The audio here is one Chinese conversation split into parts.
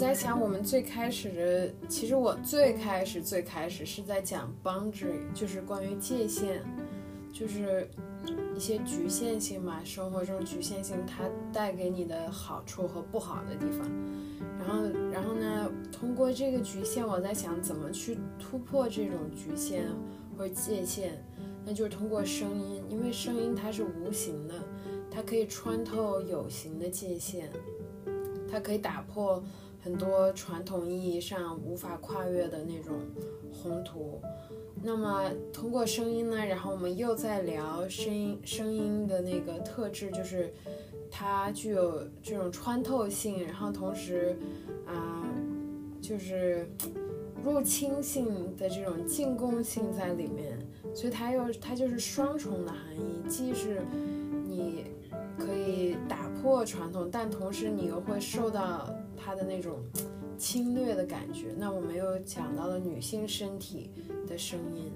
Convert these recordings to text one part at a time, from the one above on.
我在想，我们最开始的，其实我最开始最开始是在讲 boundary，就是关于界限，就是一些局限性嘛，生活中局限性它带给你的好处和不好的地方。然后，然后呢，通过这个局限，我在想怎么去突破这种局限或界限，那就是通过声音，因为声音它是无形的，它可以穿透有形的界限，它可以打破。很多传统意义上无法跨越的那种宏图，那么通过声音呢？然后我们又在聊声音，声音的那个特质就是它具有这种穿透性，然后同时啊，就是入侵性的这种进攻性在里面，所以它又它就是双重的含义，既是你可以打破传统，但同时你又会受到。他的那种侵略的感觉，那我们又讲到了女性身体的声音，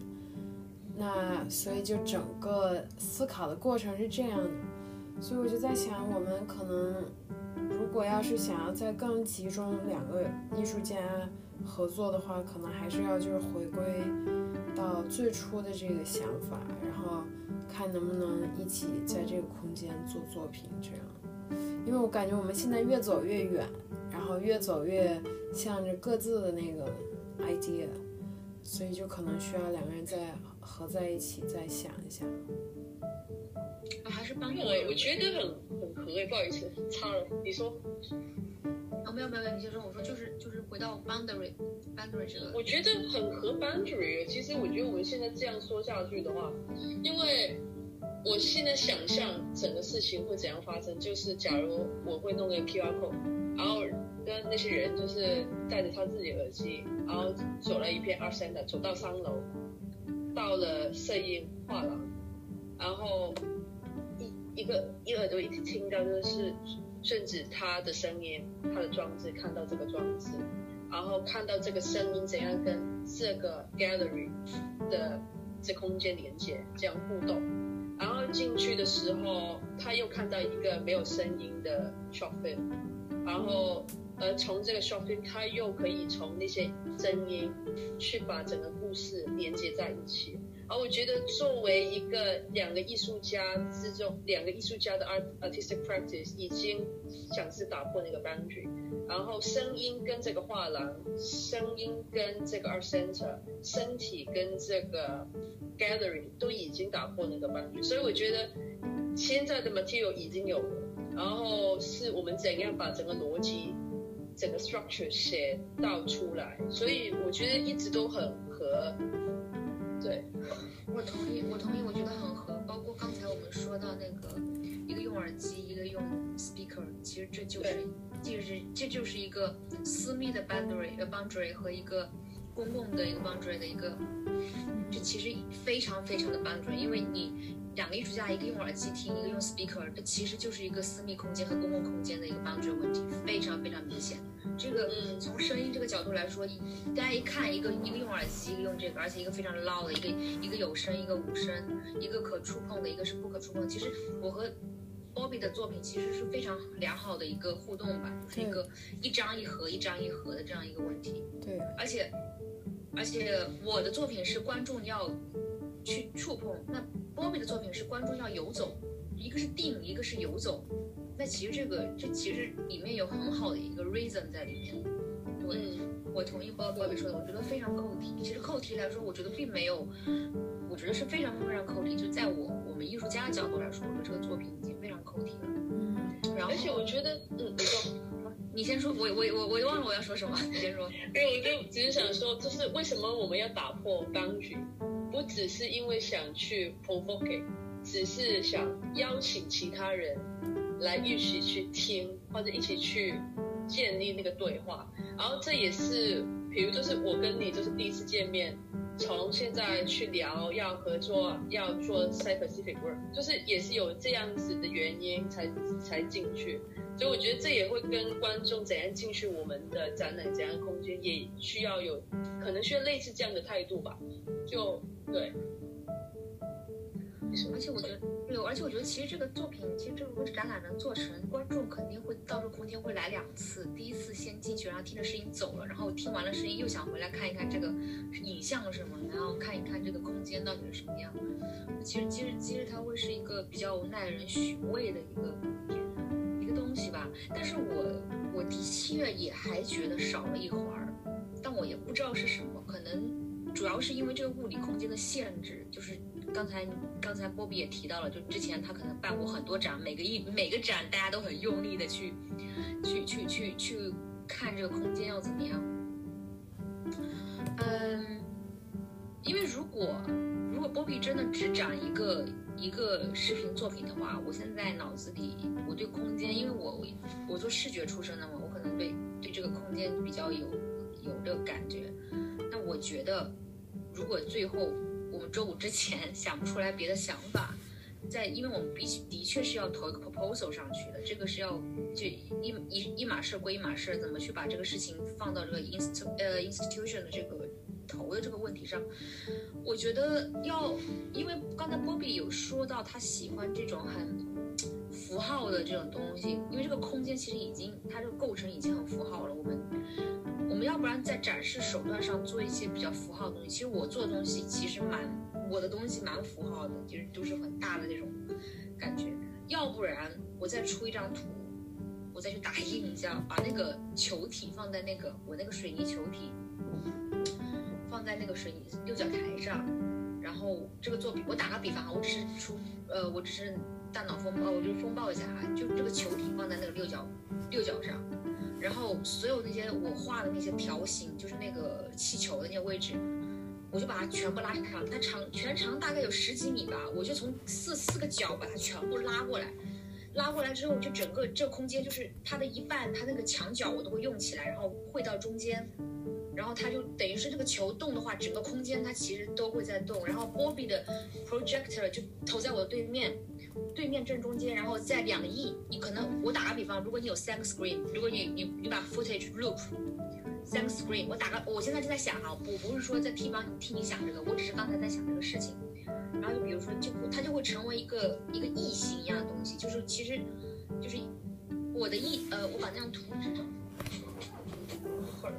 那所以就整个思考的过程是这样的，所以我就在想，我们可能如果要是想要再更集中两个艺术家合作的话，可能还是要就是回归到最初的这个想法，然后看能不能一起在这个空间做作品这样，因为我感觉我们现在越走越远。然后越走越向着各自的那个 idea，所以就可能需要两个人再合在一起再想一想。还是帮我，我觉得很很合哎，不好意思，擦了，你说。哦，没有没有没有，你先说。我说就是就是回到 boundary boundary 这个。我觉得很合 boundary。其实我觉得我们现在这样说下去的话，因为我现在想象整个事情会怎样发生，就是假如我会弄个 QR code。然后跟那些人就是戴着他自己耳机，然后走了一片二三的，走到三楼，到了摄影画廊，然后一一个一耳朵一直听到就是甚至他的声音，他的装置，看到这个装置，然后看到这个声音怎样跟这个 gallery 的这空间连接，这样互动，然后进去的时候他又看到一个没有声音的 shop film。然后，而，从这个 shopping，他又可以从那些声音去把整个故事连接在一起。而我觉得，作为一个两个艺术家之中，两个艺术家的 art artistic practice 已经想是打破那个 boundary。然后，声音跟这个画廊，声音跟这个 art center，身体跟这个 gallery 都已经打破那个 boundary。所以，我觉得现在的 material 已经有了。然后是我们怎样把整个逻辑、整个 structure 写到出来，所以我觉得一直都很合。对，我同意，我同意，我觉得很合。包括刚才我们说到那个一个用耳机，一个用 speaker，其实这就是，就是这就是一个私密的 boundary，呃 boundary 和一个公共的一个 boundary 的一个，这其实非常非常的 boundary，因为你。两个艺术家，一个用耳机听，一个用 speaker，这其实就是一个私密空间和公共空间的一个 boundary 问题，非常非常明显。这个从声音这个角度来说，大家一看，一个一个用耳机，一个用这个，而且一个非常 loud 的，一个一个有声，一个无声，一个可触碰的，一个是不可触碰。其实我和 Bobby 的作品其实是非常良好的一个互动吧，就是一个一张一合，一张一合的这样一个问题。对，而且而且我的作品是观众要去触碰，那。波比的作品是观众要游走，一个是定，一个是游走。那其实这个这其实里面有很好的一个 reason 在里面。对，我同意波波比说的，我觉得非常扣题。其实扣题来说，我觉得并没有，我觉得是非常非常扣题。就在我我们艺术家的角度来说，我觉得这个作品已经非常扣题了。嗯，然后而且我觉得，嗯，你说，你先说，我我我我忘了我要说什么，你先说。因为我就只是想说，就是为什么我们要打破当局？不只是因为想去 provoke，只是想邀请其他人来一起去听，或者一起去建立那个对话。然后这也是，比如就是我跟你就是第一次见面，从现在去聊要合作，要做 scientific work，就是也是有这样子的原因才才进去。所以我觉得这也会跟观众怎样进去我们的展览、怎样空间，也需要有可能需要类似这样的态度吧。就对，而且我觉得，对，而且我觉得其实这个作品，其实这个展览能做成，观众肯定会到这个空间会来两次。第一次先进去，然后听着声音走了，然后听完了声音又想回来看一看这个影像什么，然后看一看这个空间到底是什么样。其实，其实，其实它会是一个比较耐人寻味的一个一个东西吧。但是我我的确也还觉得少了一环，但我也不知道是什么，可能主要是因为这个物理空间的限制，就是。刚才刚才波比也提到了，就之前他可能办过很多展，每个一每个展大家都很用力的去去去去去看这个空间要怎么样。嗯，因为如果如果波比真的只展一个一个视频作品的话，我现在脑子里我对空间，因为我我做视觉出身的嘛，我可能对对这个空间比较有有这个感觉。那我觉得如果最后。我们周五之前 想不出来别的想法，在因为我们必须的确是要投一个 proposal 上去的，这个是要就一一一码事归一码事，怎么去把这个事情放到这个 inst 呃 institution 的这个投的这个问题上，我觉得要，因为刚才波比有说到他喜欢这种很符号的这种东西，因为这个空间其实已经它这个构成已经很符号了，我们。我们要不然在展示手段上做一些比较符号的东西。其实我做的东西其实蛮，我的东西蛮符号的，就是都是很大的那种感觉。要不然我再出一张图，我再去打印一下，把那个球体放在那个我那个水泥球体放在那个水泥六角台上，然后这个作品，我打个比方啊，我只是出，呃，我只是大脑风暴，我就风暴一下啊，就这个球体放在那个六角六角上。然后所有那些我画的那些条形，就是那个气球的那些位置，我就把它全部拉长。它长全长大概有十几米吧，我就从四四个角把它全部拉过来。拉过来之后，就整个这空间就是它的一半，它那个墙角我都会用起来，然后汇到中间。然后它就等于是这个球动的话，整个空间它其实都会在动。然后 Bobby 的 projector 就投在我的对面。对面正中间，然后在两翼，你可能我打个比方，如果你有三个 screen，如果你你你把 footage loop 三个 screen，我打个，我现在就在想哈，我不是说在替帮替你想这个，我只是刚才在想这个事情。然后就比如说，就它就会成为一个一个异形一样的东西，就是其实就是我的异，呃，我把那张图纸整，会儿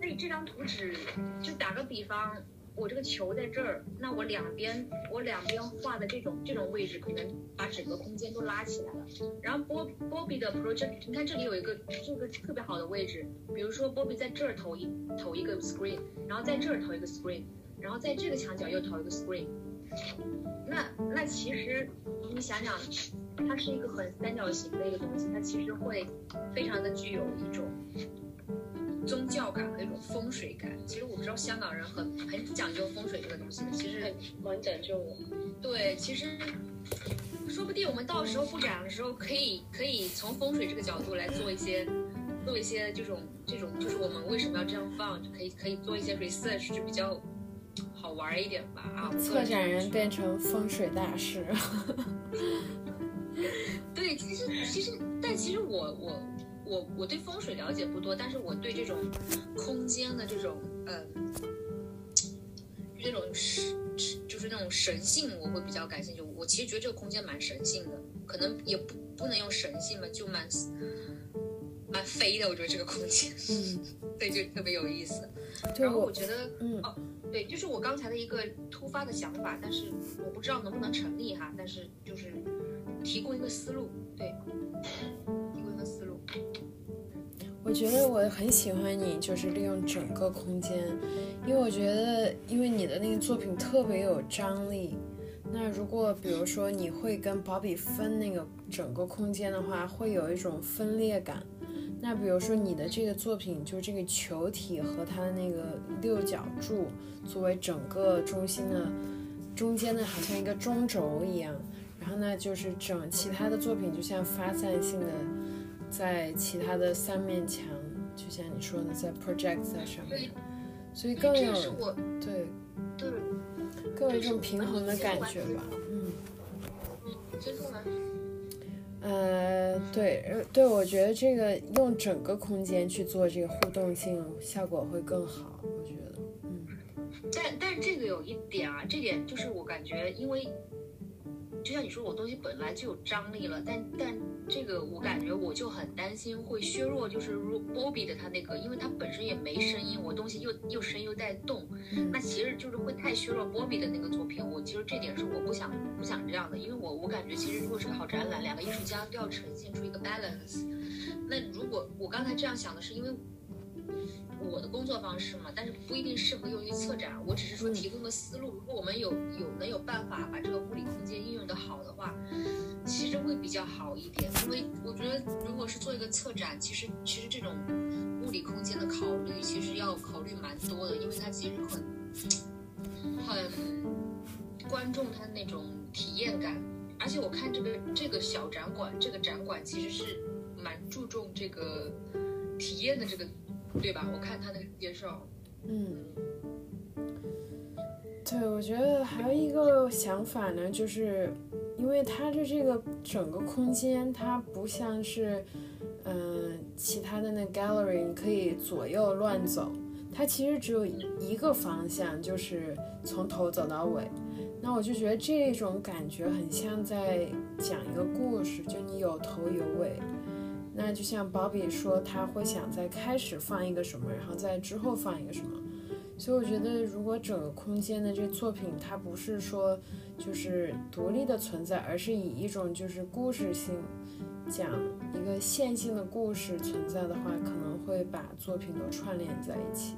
那你这张图纸就打个比方我这个球在这儿那我两边两边画的这种这种位置，可能把整个空间都拉起来了。然后波波比的 project，你看这里有一个这个特别好的位置，比如说波比在这儿投一投一个 screen，然后在这儿投一个 screen，然后在这个墙角又投一个 screen。那那其实你想想，它是一个很三角形的一个东西，它其实会非常的具有一种。宗教感和一种风水感，其实我不知道香港人很很讲究风水这个东西的，其实蛮讲究的。对，其实说不定我们到时候布展的时候，可以可以从风水这个角度来做一些做一些这种这种，就是我们为什么要这样放，就可以可以做一些 research，就比较好玩一点吧。啊，策展人变成风水大师。对，其实其实，但其实我我。我我对风水了解不多，但是我对这种空间的这种呃，这种神就是那种神性，我会比较感兴趣。我其实觉得这个空间蛮神性的，可能也不不能用神性吧，就蛮蛮飞的。我觉得这个空间，嗯，对，就特别有意思。然后我觉得，嗯，哦，对，就是我刚才的一个突发的想法，但是我不知道能不能成立哈，但是就是提供一个思路，对。我觉得我很喜欢你，就是利用整个空间，因为我觉得，因为你的那个作品特别有张力。那如果比如说你会跟保比分那个整个空间的话，会有一种分裂感。那比如说你的这个作品，就这个球体和它的那个六角柱作为整个中心的中间的，好像一个中轴一样。然后呢，就是整其他的作品就像发散性的，在其他的三面墙，就像你说的，在 project 在上面，所以更有对对更有一种平衡的感觉吧，嗯，接住了。呃，对，对，我觉得这个用整个空间去做这个互动性，效果会更好。我觉得，嗯。但但这个有一点啊，这点就是我感觉，因为就像你说，我东西本来就有张力了，但但这个我感觉我就很担心会削弱，就是如 Bobby 的他那个，因为他本身也没声音，我东西又又声又带动，那其实就是会太削弱 Bobby 的那个作品。我其实这点是我不想不想这样的，因为我我感觉其实如果是个好展览，两个艺术家都要呈现出一个 balance。那如果我刚才这样想的是因为。我的工作方式嘛，但是不一定适合用于策展。我只是说提供个思路，如果我们有有能有办法把这个物理空间应用的好的话，其实会比较好一点。因为我觉得，如果是做一个策展，其实其实这种物理空间的考虑，其实要考虑蛮多的，因为它其实很很观众他那种体验感。而且我看这个这个小展馆，这个展馆其实是蛮注重这个体验的这个。对吧？我看他的介绍，嗯，对，我觉得还有一个想法呢，就是因为它的这个整个空间，它不像是，嗯，其他的那 gallery，你可以左右乱走，它其实只有一个方向，就是从头走到尾。那我就觉得这种感觉很像在讲一个故事，就你有头有尾。那就像鲍比说，他会想在开始放一个什么，然后在之后放一个什么。所以我觉得，如果整个空间的这作品，它不是说就是独立的存在，而是以一种就是故事性讲一个线性的故事存在的话，可能会把作品都串联在一起。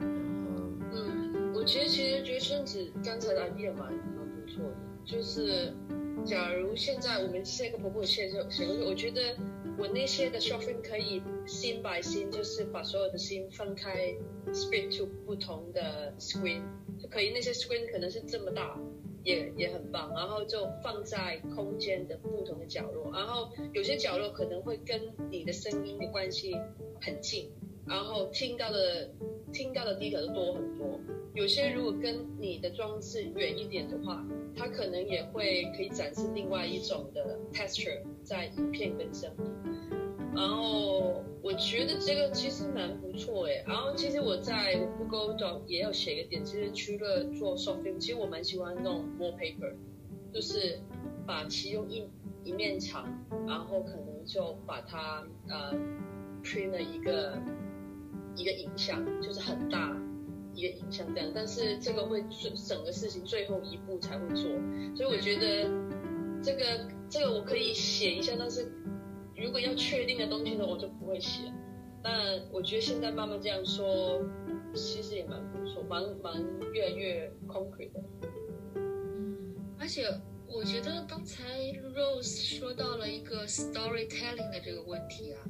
然后嗯，我其实其实觉得顺子刚才的 idea 蛮蛮不错的，就是。假如现在我们是一个婆婆写就写过去，我觉得我那些的 shopping 可以 scene by scene，就是把所有的 scene 分开，split to 不同的 screen，就可以那些 screen 可能是这么大，也也很棒，然后就放在空间的不同的角落，然后有些角落可能会跟你的声音的关系很近，然后听到的听到的地方就多很多，有些如果跟你的装置远一点的话。它可能也会可以展示另外一种的 texture 在影片跟声音，然后我觉得这个其实蛮不错诶。然后其实我在 Google Doc 也有写一个点，其实除了做 soft film，其实我蛮喜欢弄 wallpaper，就是把其中一一面墙，然后可能就把它呃 print 了一个一个影像，就是很大。一个影响这样，但是这个会整个事情最后一步才会做，所以我觉得这个这个我可以写一下，但是如果要确定的东西呢，我就不会写。但我觉得现在慢慢这样说，其实也蛮不错，蛮蛮越来越 concrete 的。而且我觉得刚才 Rose 说到了一个 storytelling 的这个问题啊。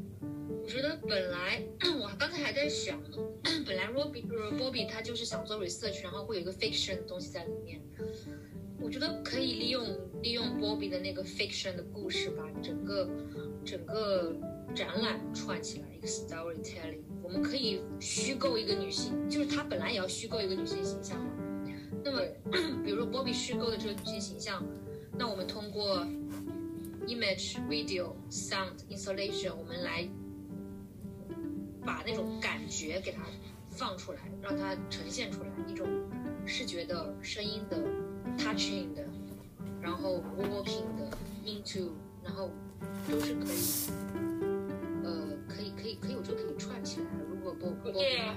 我觉得本来 我刚才还在想呢，本来 Robbie Robbie 他就是想做 research，然后会有一个 fiction 的东西在里面。我觉得可以利用利用 Bobby 的那个 fiction 的故事，把整个整个展览串起来一个 storytelling。我们可以虚构一个女性，就是她本来也要虚构一个女性形象嘛。那么，比如说 Bobby 虚构的这个女性形象，那我们通过 image、video、sound、installation，我们来。把那种感觉给它放出来，让它呈现出来，一种视觉的、声音的、touching 的，然后 walking 的，into，然后都是可以，呃，可以可以可以，我就可以串起来。如果不对啊，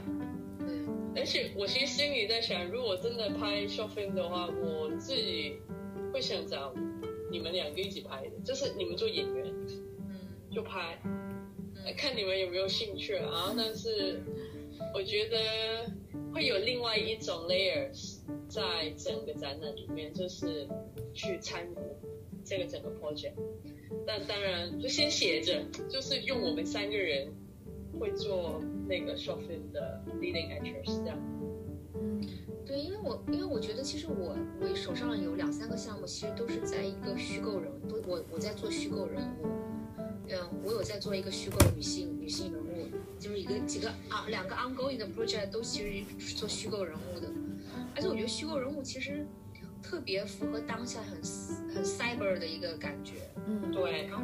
对。而且我其实心里在想，如果真的拍 short film 的话，我自己会想找你们两个一起拍的，就是你们做演员，嗯，就拍。看你们有没有兴趣啊？但是我觉得会有另外一种 layers 在整个展览里面，就是去参与这个整个 project。但当然就先写着，就是用我们三个人会做那个 short film 的 leading actors 这样。嗯对，因为我因为我觉得其实我我手上有两三个项目，其实都是在一个虚构人，都我我在做虚构人物，嗯，我有在做一个虚构的女性女性人物，就是一个几个啊两个 ongoing 的 project 都其实是做虚构人物的，而且我觉得虚构人物其实特别符合当下很很 cyber 的一个感觉，嗯。对，然后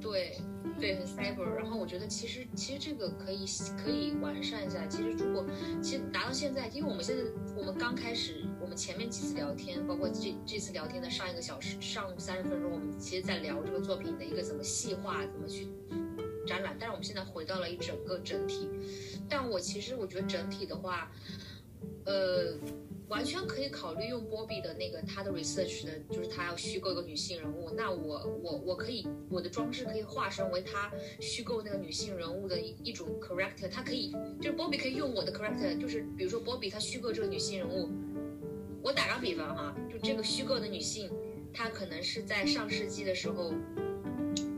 对对很 cyber，然后我觉得其实其实这个可以可以完善一下。其实如果其实拿到现在，因为我们现在我们刚开始，我们前面几次聊天，包括这这次聊天的上一个小时上午三十分钟，我们其实在聊这个作品的一个怎么细化，怎么去展览。但是我们现在回到了一整个整体，但我其实我觉得整体的话，呃。完全可以考虑用波比的那个他的 research 的，就是他要虚构一个女性人物，那我我我可以我的装置可以化身为他虚构那个女性人物的一一种 character，他可以就是波比可以用我的 character，就是比如说波比他虚构这个女性人物，我打个比方哈，就这个虚构的女性，她可能是在上世纪的时候，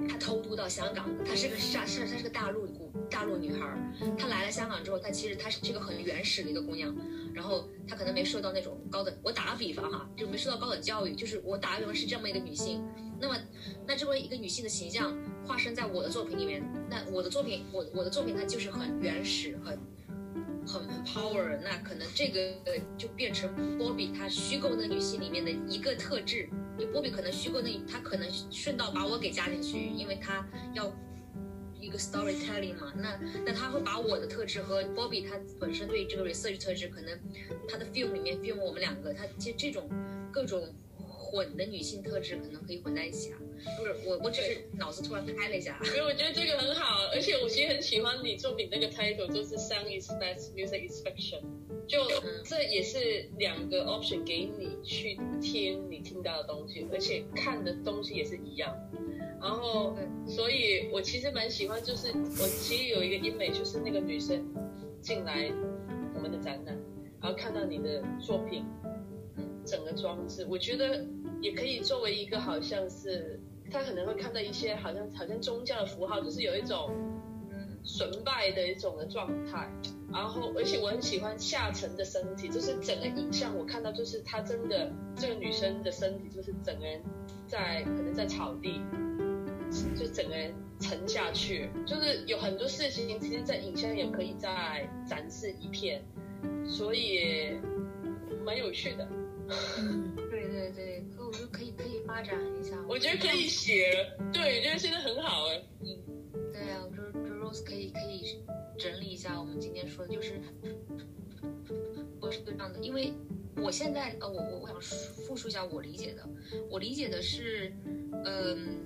她偷渡到香港，她是个上上她是个大陆姑大陆女孩，她来了香港之后，她其实她是这个很原始的一个姑娘。然后她可能没受到那种高等，我打个比方哈，就没受到高等教育，就是我打个比方是这么一个女性，那么那这么一个女性的形象化身在我的作品里面，那我的作品我我的作品它就是很原始，很很 power，那可能这个就变成波比她虚构那女性里面的一个特质，就波比可能虚构那她可能顺道把我给加进去，因为她要。一个 storytelling 嘛，那那他会把我的特质和 Bobby 他本身对这个 research 特质，可能他的 film 里面 film 我们两个，他其实这种各种混的女性特质可能可以混在一起啊。不是我，我只是脑子突然开了一下。因为我觉得这个很好，而且我其实很喜欢你作品那个 title，就是 Sound is best, music Inspection，。就这也是两个 option 给你去听你听到的东西，而且看的东西也是一样。然后，所以我其实蛮喜欢，就是我其实有一个英美，就是那个女生进来我们的展览，然后看到你的作品，整个装置，我觉得也可以作为一个好像是，他可能会看到一些好像好像宗教的符号，就是有一种嗯崇拜的一种的状态。然后，而且我很喜欢下沉的身体，就是整个影像我看到，就是她真的这个女生的身体，就是整个人在可能在草地。就整个人沉下去，就是有很多事情，其实，在影像也可以再展示一片，所以蛮有趣的。对对对，可我觉得可以可以发展一下。我觉得可以写，对，我觉得现在很好哎。嗯，对啊，我觉得 Rose 可以可以整理一下我们今天说的，就是我是这样的，因为我现在呃，我我我想复述一下我理解的，我理解的是，嗯。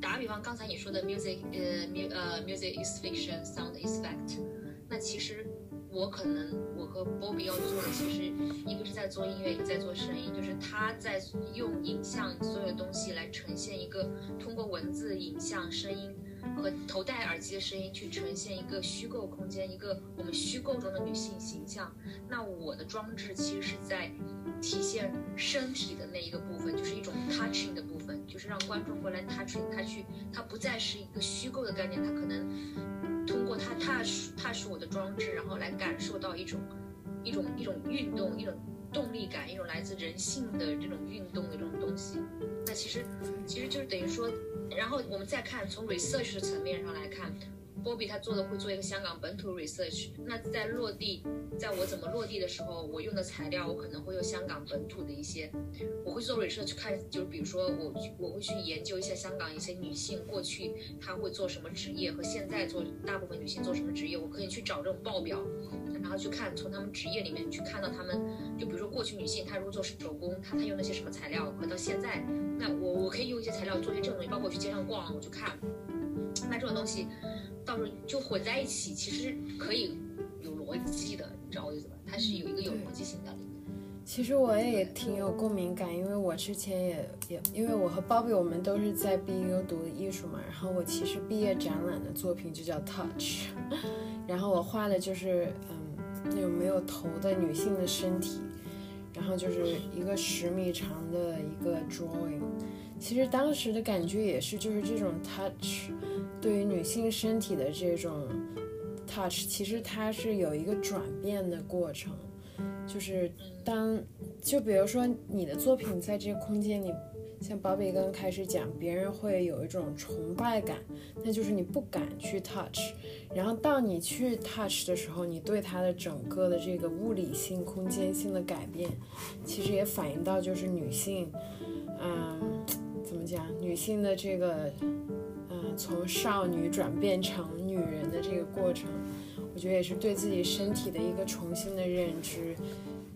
打比方，刚才你说的 music，呃，mu 呃，music is fiction，sound is fact。那其实我可能我和 Bobby 要做的，其实一个是在做音乐，一个在做声音，就是他在用影像所有东西来呈现一个，通过文字、影像、声音和头戴耳机的声音去呈现一个虚构空间，一个我们虚构中的女性形象。那我的装置其实是在体现身体的那一个部分，就是一种 touching 的部分。就是让观众过来 touching 他去，他不再是一个虚构的概念，他可能通过他 touch touch 我的装置，然后来感受到一种一种一种运动，一种动力感，一种来自人性的这种运动的这种东西。那其实其实就是等于说，然后我们再看从 research 的层面上来看。波比他做的会做一个香港本土 research，那在落地，在我怎么落地的时候，我用的材料我可能会用香港本土的一些，我会做 research 看，就是比如说我我会去研究一下香港一些女性过去她会做什么职业和现在做大部分女性做什么职业，我可以去找这种报表，然后去看从她们职业里面去看到她们，就比如说过去女性她如果做手工，她她用那些什么材料和到现在，那我我可以用一些材料做一些这种东西，包括我去街上逛我去看，那这种东西。到时候就混在一起，其实可以有逻辑的，你知道我意思吧？它是有一个有逻辑性的。其实我也挺有共鸣感，因为我之前也也，因为我和 Bobby 我们都是在 BU 读艺术嘛，然后我其实毕业展览的作品就叫 Touch，然后我画的就是嗯那种没有头的女性的身体，然后就是一个十米长的一个 drawing，其实当时的感觉也是就是这种 touch。对于女性身体的这种 touch，其实它是有一个转变的过程，就是当就比如说你的作品在这个空间里，像宝比刚开始讲，别人会有一种崇拜感，那就是你不敢去 touch，然后当你去 touch 的时候，你对它的整个的这个物理性、空间性的改变，其实也反映到就是女性，嗯，怎么讲，女性的这个。嗯从少女转变成女人的这个过程，我觉得也是对自己身体的一个重新的认知，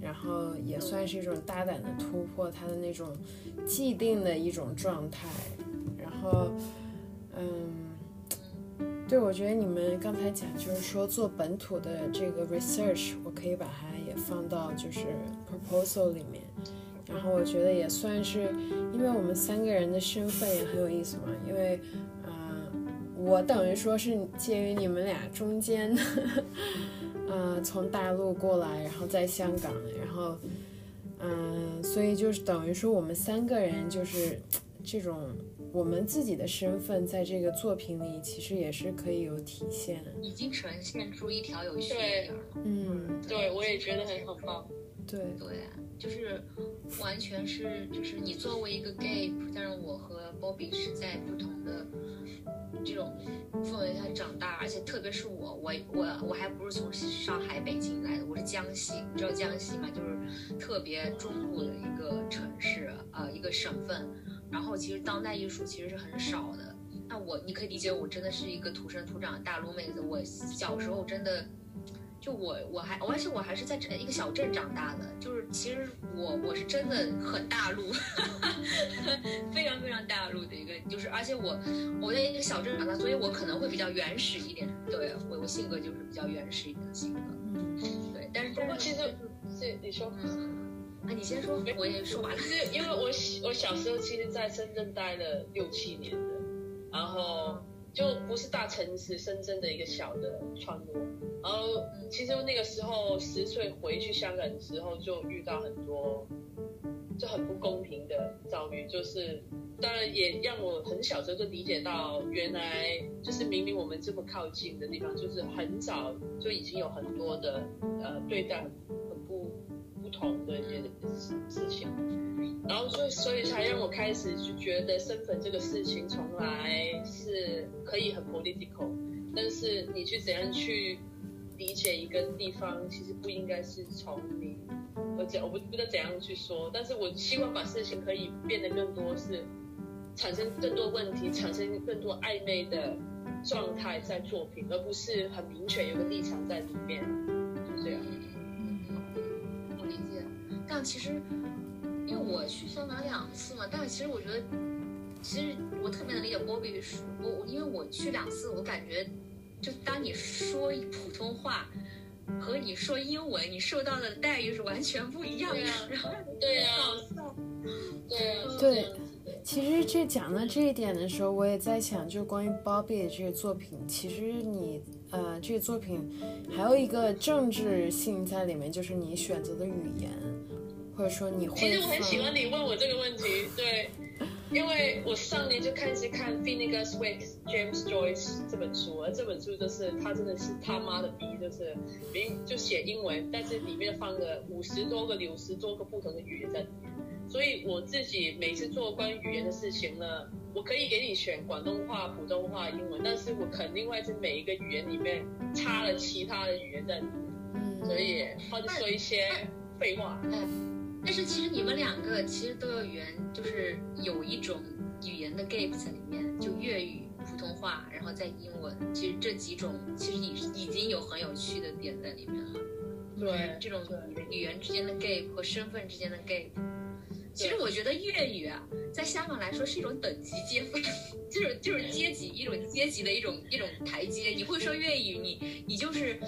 然后也算是一种大胆的突破他的那种既定的一种状态。然后，嗯，对，我觉得你们刚才讲就是说做本土的这个 research，我可以把它也放到就是 proposal 里面。然后我觉得也算是，因为我们三个人的身份也很有意思嘛，因为。嗯我等于说是介于你们俩中间的，嗯，从大陆过来，然后在香港，然后，嗯，所以就是等于说我们三个人就是这种我们自己的身份在这个作品里其实也是可以有体现，已经呈现出一条有序的嗯，对，我也觉得很很棒，对对，就是完全是就是你作为一个 gay，但是我和 Bobby 是在不同的。这种氛围下长大，而且特别是我，我我我还不是从上海、北京来的，我是江西，你知道江西吗？就是特别中部的一个城市，呃，一个省份。然后其实当代艺术其实是很少的。那我你可以理解，我真的是一个土生土长的大陆妹子。我小时候真的。就我我还我还是我还是在一个小镇长大的，就是其实我我是真的很大陆，非常非常大陆的一个，就是而且我我在一个小镇长大，所以我可能会比较原始一点，对我我性格就是比较原始一点的性格，嗯，对，但是不过其实是你说，啊你先说，我也说完了，是因为我我小时候其实在深圳待了六七年的，然后。就不是大城市深圳的一个小的村落，然后其实那个时候十岁回去香港的时候，就遇到很多就很不公平的遭遇，就是当然也让我很小时候就理解到，原来就是明明我们这么靠近的地方，就是很早就已经有很多的呃对待同的一些事情。然后所以所以才让我开始就觉得身份这个事情从来是可以很 political，但是你去怎样去理解一个地方，其实不应该是从你我讲我不不知道怎样去说，但是我希望把事情可以变得更多是产生更多问题，产生更多暧昧的状态在作品，而不是很明确有个立场在里面，就这样。但其实。因为我去香港两次嘛，但是其实我觉得，其实我特别能理解 Bobby 说，我因为我去两次，我感觉，就当你说普通话和你说英文，你受到的待遇是完全不一样的。对呀，对呀，对。其实这讲到这一点的时候，我也在想，就关于 Bobby 的这个作品，其实你呃，这个作品还有一个政治性在里面，就是你选择的语言。或者说你会，其实我很喜欢你问我这个问题，对，因为我上年就开始看 Finnegan's Wake James Joyce 这本书，而这本书就是他真的是他妈的逼，就是明就写英文，但是里面放了五十多个、六十多个不同的语言在里面，所以我自己每次做关于语言的事情呢，我可以给你选广东话、普通话、英文，但是我肯定会在每一个语言里面插了其他的语言在里面，嗯，所以他就说一些废话，嗯。但是其实你们两个其实都有语言，就是有一种语言的 gap 在里面，就粤语、普通话，然后再英文。其实这几种其实已已经有很有趣的点在里面了。对，这种语言之间的 gap 和身份之间的 gap。其实我觉得粤语啊，在香港来说是一种等级阶分，就是就是阶级一种阶级的一种一种台阶。你会说粤语，你你就是，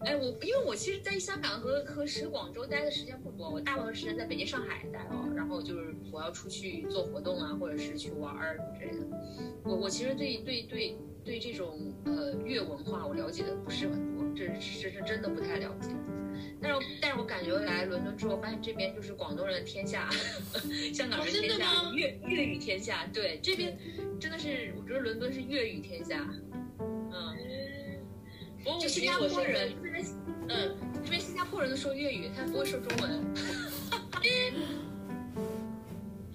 哎，我因为我其实，在香港和和和广州待的时间不多，我大部分时间在北京、上海待哦。然后就是我要出去做活动啊，或者是去玩儿之类的。我我其实对对对对这种呃粤文化我了解的不是很多，这是这是真的不太了解。但是，但是我感觉来伦敦之后，发现这边就是广东人的天下，香港人天下，粤粤语天下。对，这边真的是，我觉得伦敦是粤语天下。嗯，不过我新加坡人，这边嗯，这边新加坡人都说粤语，他不会说中文。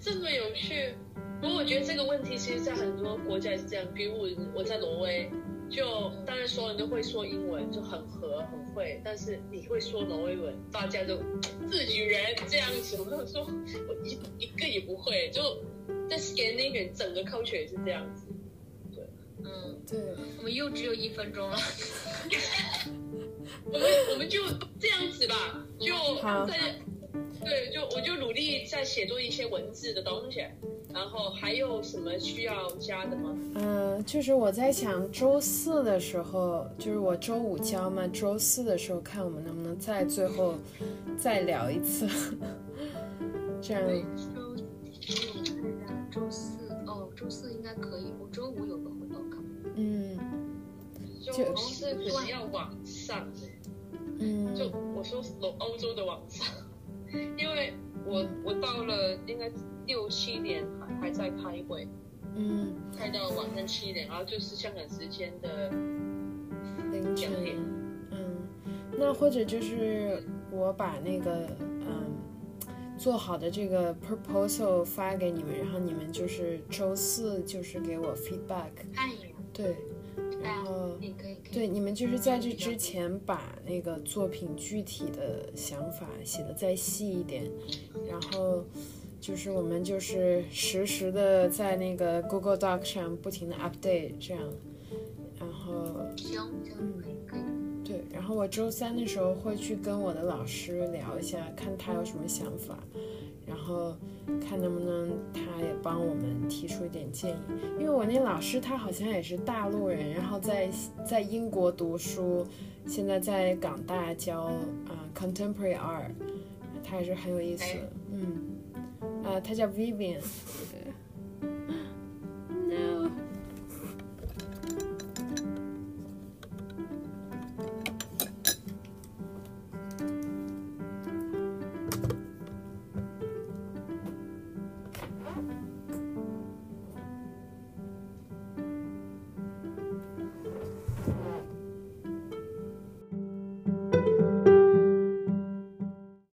这么有趣。不过我觉得这个问题其实，在很多国家也是这样。比如我我在挪威，就当然所有人都会说英文，就很和很会，但是你会说挪威文，大家都自己人这样子。我就说我一一个也不会，就在 Scandinavian 整个 culture 也是这样子。对嗯，对，我们又只有一分钟了。我们我们就这样子吧，就好在对，就我就努力在写作一些文字的东西。然后还有什么需要加的吗？嗯，就是我在想周四的时候，就是我周五交嘛，周四的时候看我们能不能再最后再聊一次，这样对，周周看一下，周四哦，周四应该可以，我周五有个活动看。嗯周四可是要网上，嗯就我说欧欧洲的网上，因为我我到了应该六七点还还在开会，嗯，开到晚上七点，然后就是香港时间的凌晨嗯，那或者就是我把那个嗯做好的这个 proposal 发给你们，然后你们就是周四就是给我 feedback，对，然后。你可以。对，你们就是在这之前把那个作品具体的想法写的再细一点，然后就是我们就是实时的在那个 Google Doc 上不停的 update 这样，然后行行，可以可以。对，然后我周三的时候会去跟我的老师聊一下，看他有什么想法，然后看能不能他也帮我们提出一点建议。因为我那老师他好像也是大陆人，然后在在英国读书，现在在港大教啊、contemporary art，他也是很有意思的。嗯，啊、他叫 Vivian，